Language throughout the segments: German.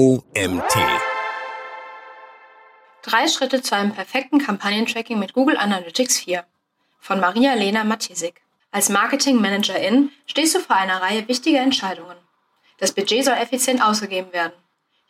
OMT. Drei Schritte zu einem perfekten Kampagnentracking mit Google Analytics 4 von Maria-Lena Matisik. Als Marketing-Managerin stehst du vor einer Reihe wichtiger Entscheidungen. Das Budget soll effizient ausgegeben werden.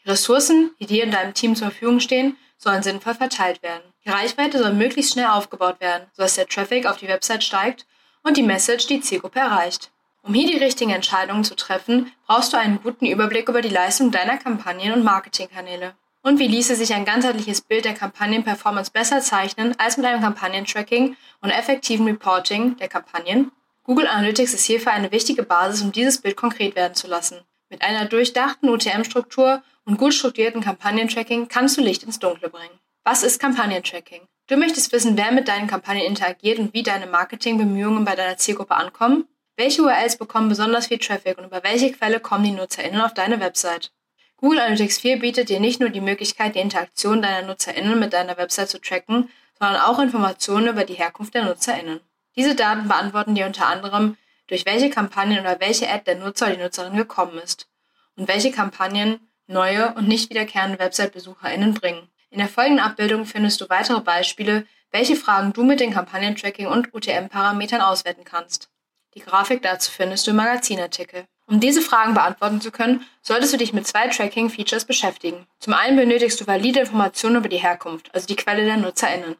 Die Ressourcen, die dir und deinem Team zur Verfügung stehen, sollen sinnvoll verteilt werden. Die Reichweite soll möglichst schnell aufgebaut werden, sodass der Traffic auf die Website steigt und die Message die Zielgruppe erreicht. Um hier die richtigen Entscheidungen zu treffen, brauchst du einen guten Überblick über die Leistung deiner Kampagnen und Marketingkanäle. Und wie ließe sich ein ganzheitliches Bild der Kampagnenperformance besser zeichnen als mit einem Kampagnentracking und effektiven Reporting der Kampagnen? Google Analytics ist hierfür eine wichtige Basis, um dieses Bild konkret werden zu lassen. Mit einer durchdachten UTM-Struktur und gut strukturierten Kampagnentracking kannst du Licht ins Dunkle bringen. Was ist Kampagnentracking? Du möchtest wissen, wer mit deinen Kampagnen interagiert und wie deine Marketingbemühungen bei deiner Zielgruppe ankommen? Welche URLs bekommen besonders viel Traffic und über welche Quelle kommen die NutzerInnen auf deine Website? Google Analytics 4 bietet dir nicht nur die Möglichkeit, die Interaktion deiner NutzerInnen mit deiner Website zu tracken, sondern auch Informationen über die Herkunft der NutzerInnen. Diese Daten beantworten dir unter anderem, durch welche Kampagnen oder welche Ad der Nutzer oder die Nutzerin gekommen ist und welche Kampagnen neue und nicht wiederkehrende Website-BesucherInnen bringen. In der folgenden Abbildung findest du weitere Beispiele, welche Fragen du mit den Kampagnentracking und UTM-Parametern auswerten kannst. Die Grafik dazu findest du im Magazinartikel. Um diese Fragen beantworten zu können, solltest du dich mit zwei Tracking-Features beschäftigen. Zum einen benötigst du valide Informationen über die Herkunft, also die Quelle der NutzerInnen.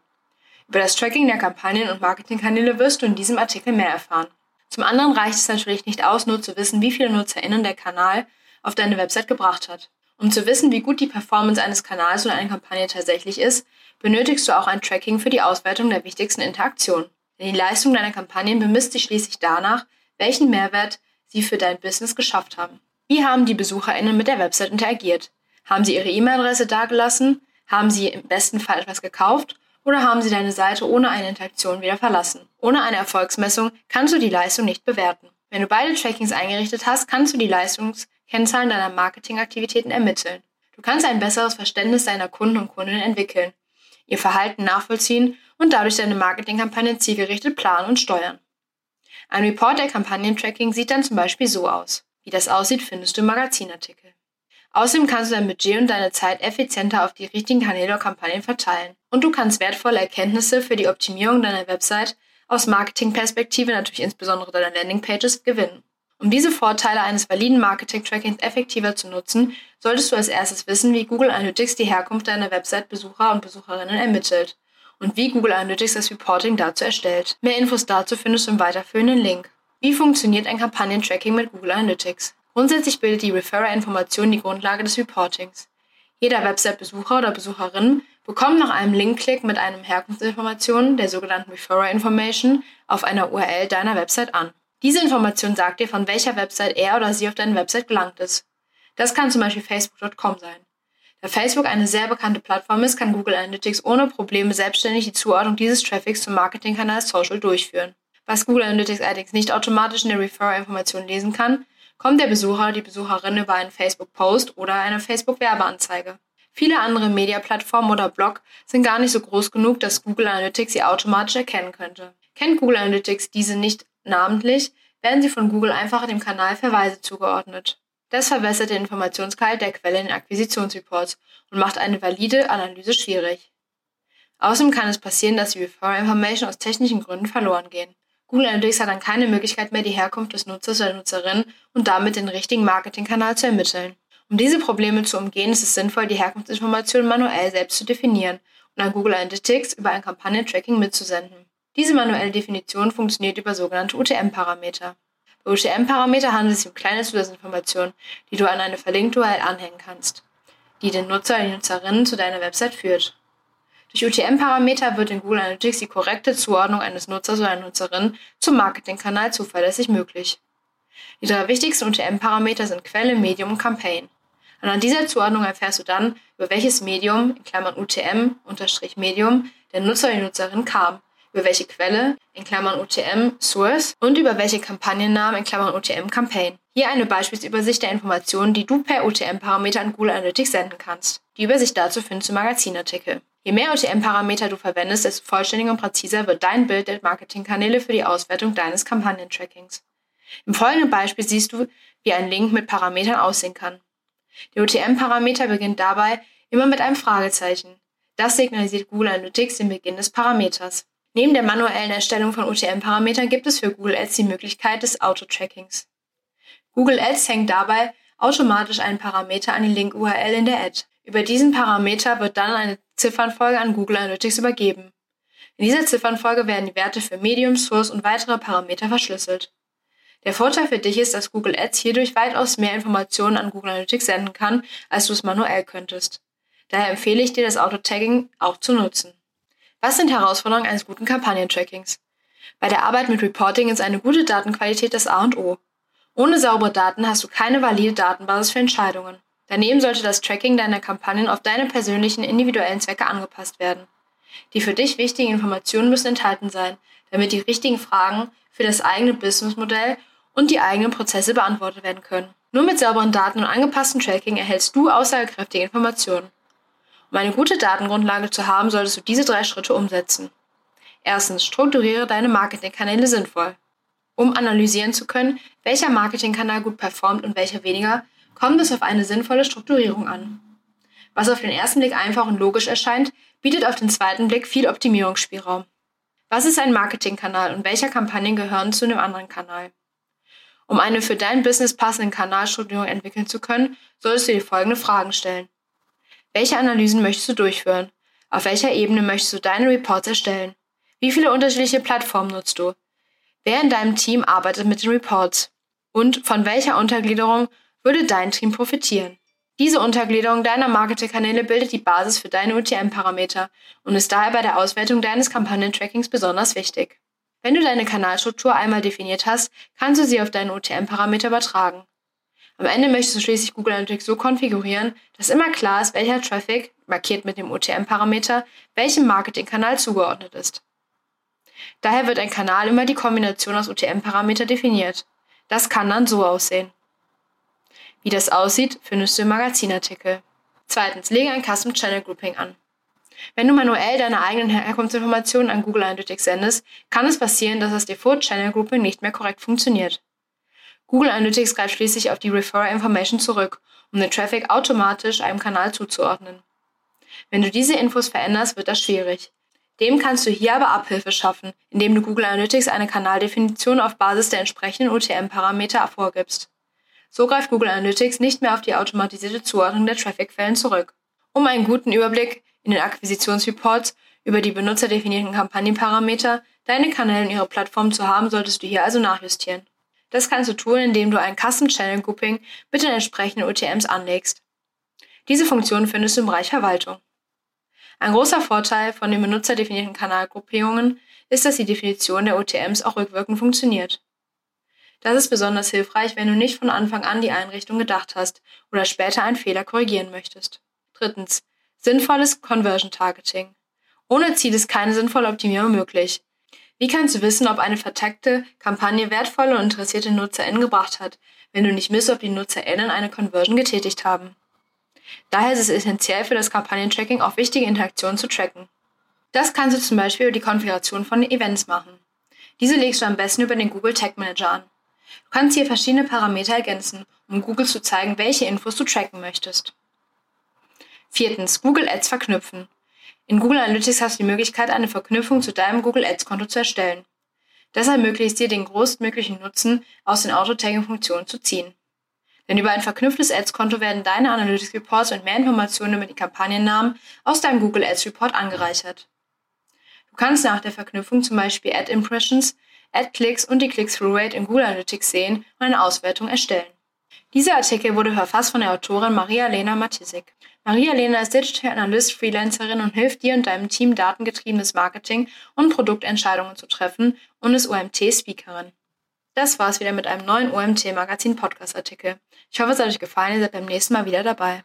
Über das Tracking der Kampagnen und Marketingkanäle wirst du in diesem Artikel mehr erfahren. Zum anderen reicht es natürlich nicht aus, nur zu wissen, wie viele NutzerInnen der Kanal auf deine Website gebracht hat. Um zu wissen, wie gut die Performance eines Kanals oder einer Kampagne tatsächlich ist, benötigst du auch ein Tracking für die Auswertung der wichtigsten Interaktionen. Denn die Leistung deiner Kampagnen bemisst sich schließlich danach, welchen Mehrwert sie für dein Business geschafft haben. Wie haben die BesucherInnen mit der Website interagiert? Haben sie ihre E-Mail-Adresse dagelassen? Haben sie im besten Fall etwas gekauft? Oder haben sie deine Seite ohne eine Interaktion wieder verlassen? Ohne eine Erfolgsmessung kannst du die Leistung nicht bewerten. Wenn du beide Trackings eingerichtet hast, kannst du die Leistungskennzahlen deiner Marketingaktivitäten ermitteln. Du kannst ein besseres Verständnis deiner Kunden und Kundinnen entwickeln, ihr Verhalten nachvollziehen und dadurch deine Marketingkampagnen zielgerichtet planen und steuern. Ein Report der Kampagnentracking sieht dann zum Beispiel so aus. Wie das aussieht, findest du im Magazinartikel. Außerdem kannst du dein Budget und deine Zeit effizienter auf die richtigen Kanäle und Kampagnen verteilen. Und du kannst wertvolle Erkenntnisse für die Optimierung deiner Website aus Marketingperspektive, natürlich insbesondere deiner Landingpages, gewinnen. Um diese Vorteile eines validen Marketing-Trackings effektiver zu nutzen, solltest du als erstes wissen, wie Google Analytics die Herkunft deiner Website-Besucher und Besucherinnen ermittelt und wie Google Analytics das Reporting dazu erstellt. Mehr Infos dazu findest du im weiterführenden Link. Wie funktioniert ein Kampagnentracking mit Google Analytics? Grundsätzlich bildet die Referrer-Information die Grundlage des Reportings. Jeder Website-Besucher oder Besucherin bekommt nach einem Linkklick mit einem Herkunftsinformation, der sogenannten Referrer Information, auf einer URL deiner Website an. Diese Information sagt dir, von welcher Website er oder sie auf deine Website gelangt ist. Das kann zum Beispiel facebook.com sein. Da Facebook eine sehr bekannte Plattform ist, kann Google Analytics ohne Probleme selbstständig die Zuordnung dieses Traffics zum Marketingkanal Social durchführen. Was Google Analytics allerdings nicht automatisch in der Referrer-Information lesen kann, kommt der Besucher, die Besucherin über einen Facebook-Post oder eine Facebook-Werbeanzeige. Viele andere Media-Plattformen oder Blog sind gar nicht so groß genug, dass Google Analytics sie automatisch erkennen könnte. Kennt Google Analytics diese nicht namentlich, werden sie von Google einfach dem Kanal Verweise zugeordnet. Das verbessert den Informationsgehalt der Quelle in Akquisitionsreports und macht eine valide Analyse schwierig. Außerdem kann es passieren, dass die Referral Information aus technischen Gründen verloren gehen. Google Analytics hat dann keine Möglichkeit mehr, die Herkunft des Nutzers oder Nutzerin und damit den richtigen Marketingkanal zu ermitteln. Um diese Probleme zu umgehen, ist es sinnvoll, die Herkunftsinformationen manuell selbst zu definieren und an Google Analytics über ein Kampagnentracking mitzusenden. Diese manuelle Definition funktioniert über sogenannte UTM-Parameter. Bei UTM-Parameter handelt es sich um kleine Zusatzinformationen, die du an eine verlinkte URL anhängen kannst, die den Nutzer oder die Nutzerin zu deiner Website führt. Durch UTM-Parameter wird in Google Analytics die korrekte Zuordnung eines Nutzers oder einer Nutzerin zum Marketingkanal zuverlässig möglich. Die drei wichtigsten UTM-Parameter sind Quelle, Medium und Campaign. Anhand dieser Zuordnung erfährst du dann, über welches Medium, in Klammern UTM, Medium, der Nutzer oder die Nutzerin kam über welche Quelle, in Klammern UTM Source und über welche Kampagnennamen, in Klammern UTM Campaign. Hier eine Beispielsübersicht der Informationen, die du per UTM-Parameter an Google Analytics senden kannst. Die Übersicht dazu findest du im Magazinartikel. Je mehr UTM-Parameter du verwendest, desto vollständiger und präziser wird dein Bild der Marketingkanäle für die Auswertung deines Kampagnentrackings. Im folgenden Beispiel siehst du, wie ein Link mit Parametern aussehen kann. Der UTM-Parameter beginnt dabei immer mit einem Fragezeichen. Das signalisiert Google Analytics den Beginn des Parameters. Neben der manuellen Erstellung von UTM-Parametern gibt es für Google Ads die Möglichkeit des Auto-Trackings. Google Ads hängt dabei automatisch einen Parameter an die Link-URL in der Ad. Über diesen Parameter wird dann eine Ziffernfolge an Google Analytics übergeben. In dieser Ziffernfolge werden die Werte für Medium, Source und weitere Parameter verschlüsselt. Der Vorteil für dich ist, dass Google Ads hierdurch weitaus mehr Informationen an Google Analytics senden kann, als du es manuell könntest. Daher empfehle ich dir, das Auto-Tagging auch zu nutzen. Was sind Herausforderungen eines guten Kampagnentrackings? Bei der Arbeit mit Reporting ist eine gute Datenqualität das A und O. Ohne saubere Daten hast du keine valide Datenbasis für Entscheidungen. Daneben sollte das Tracking deiner Kampagnen auf deine persönlichen individuellen Zwecke angepasst werden. Die für dich wichtigen Informationen müssen enthalten sein, damit die richtigen Fragen für das eigene Businessmodell und die eigenen Prozesse beantwortet werden können. Nur mit sauberen Daten und angepasstem Tracking erhältst du aussagekräftige Informationen. Um eine gute Datengrundlage zu haben, solltest du diese drei Schritte umsetzen. Erstens, strukturiere deine Marketingkanäle sinnvoll. Um analysieren zu können, welcher Marketingkanal gut performt und welcher weniger, kommt es auf eine sinnvolle Strukturierung an. Was auf den ersten Blick einfach und logisch erscheint, bietet auf den zweiten Blick viel Optimierungsspielraum. Was ist ein Marketingkanal und welcher Kampagnen gehören zu einem anderen Kanal? Um eine für dein Business passende Kanalstrukturierung entwickeln zu können, solltest du dir folgende Fragen stellen. Welche Analysen möchtest du durchführen? Auf welcher Ebene möchtest du deine Reports erstellen? Wie viele unterschiedliche Plattformen nutzt du? Wer in deinem Team arbeitet mit den Reports? Und von welcher Untergliederung würde dein Team profitieren? Diese Untergliederung deiner Marketingkanäle bildet die Basis für deine UTM-Parameter und ist daher bei der Auswertung deines Kampagnentrackings besonders wichtig. Wenn du deine Kanalstruktur einmal definiert hast, kannst du sie auf deine UTM-Parameter übertragen. Am Ende möchtest du schließlich Google Analytics so konfigurieren, dass immer klar ist, welcher Traffic, markiert mit dem UTM-Parameter, welchem Marketingkanal zugeordnet ist. Daher wird ein Kanal immer die Kombination aus UTM-Parameter definiert. Das kann dann so aussehen. Wie das aussieht, findest du im Magazinartikel. Zweitens, lege ein Custom Channel Grouping an. Wenn du manuell deine eigenen Herkunftsinformationen an Google Analytics sendest, kann es passieren, dass das Default Channel Grouping nicht mehr korrekt funktioniert. Google Analytics greift schließlich auf die Referrer Information zurück, um den Traffic automatisch einem Kanal zuzuordnen. Wenn du diese Infos veränderst, wird das schwierig. Dem kannst du hier aber Abhilfe schaffen, indem du Google Analytics eine Kanaldefinition auf Basis der entsprechenden UTM-Parameter vorgibst. So greift Google Analytics nicht mehr auf die automatisierte Zuordnung der Traffic-Quellen zurück. Um einen guten Überblick in den Akquisitionsreports über die benutzerdefinierten Kampagnenparameter, deine Kanäle und ihre Plattform zu haben, solltest du hier also nachjustieren. Das kannst du tun, indem du ein Custom Channel Grouping mit den entsprechenden UTMs anlegst. Diese Funktion findest du im Bereich Verwaltung. Ein großer Vorteil von den benutzerdefinierten Kanalgruppierungen ist, dass die Definition der UTMs auch rückwirkend funktioniert. Das ist besonders hilfreich, wenn du nicht von Anfang an die Einrichtung gedacht hast oder später einen Fehler korrigieren möchtest. Drittens. Sinnvolles Conversion Targeting. Ohne Ziel ist keine sinnvolle Optimierung möglich. Wie kannst du wissen, ob eine vertagte Kampagne wertvolle und interessierte NutzerInnen gebracht hat, wenn du nicht misst, ob die NutzerInnen eine Conversion getätigt haben? Daher ist es essentiell für das Kampagnentracking auch wichtige Interaktionen zu tracken. Das kannst du zum Beispiel über die Konfiguration von Events machen. Diese legst du am besten über den Google Tag Manager an. Du kannst hier verschiedene Parameter ergänzen, um Google zu zeigen, welche Infos du tracken möchtest. Viertens, Google Ads verknüpfen. In Google Analytics hast du die Möglichkeit, eine Verknüpfung zu deinem Google Ads-Konto zu erstellen. Das ermöglicht dir, den größtmöglichen Nutzen aus den Auto-Tagging-Funktionen zu ziehen. Denn über ein verknüpftes Ads-Konto werden deine Analytics-Reports und mehr Informationen über die Kampagnennamen aus deinem Google Ads-Report angereichert. Du kannst nach der Verknüpfung zum Beispiel Ad-Impressions, Ad-Clicks und die Click-Through-Rate in Google Analytics sehen und eine Auswertung erstellen. Dieser Artikel wurde verfasst von der Autorin Maria-Lena Matisik. Maria-Lena ist Digital Analyst, Freelancerin und hilft dir und deinem Team datengetriebenes Marketing und Produktentscheidungen zu treffen und ist OMT-Speakerin. Das war's wieder mit einem neuen OMT-Magazin-Podcast-Artikel. Ich hoffe, es hat euch gefallen, ihr seid beim nächsten Mal wieder dabei.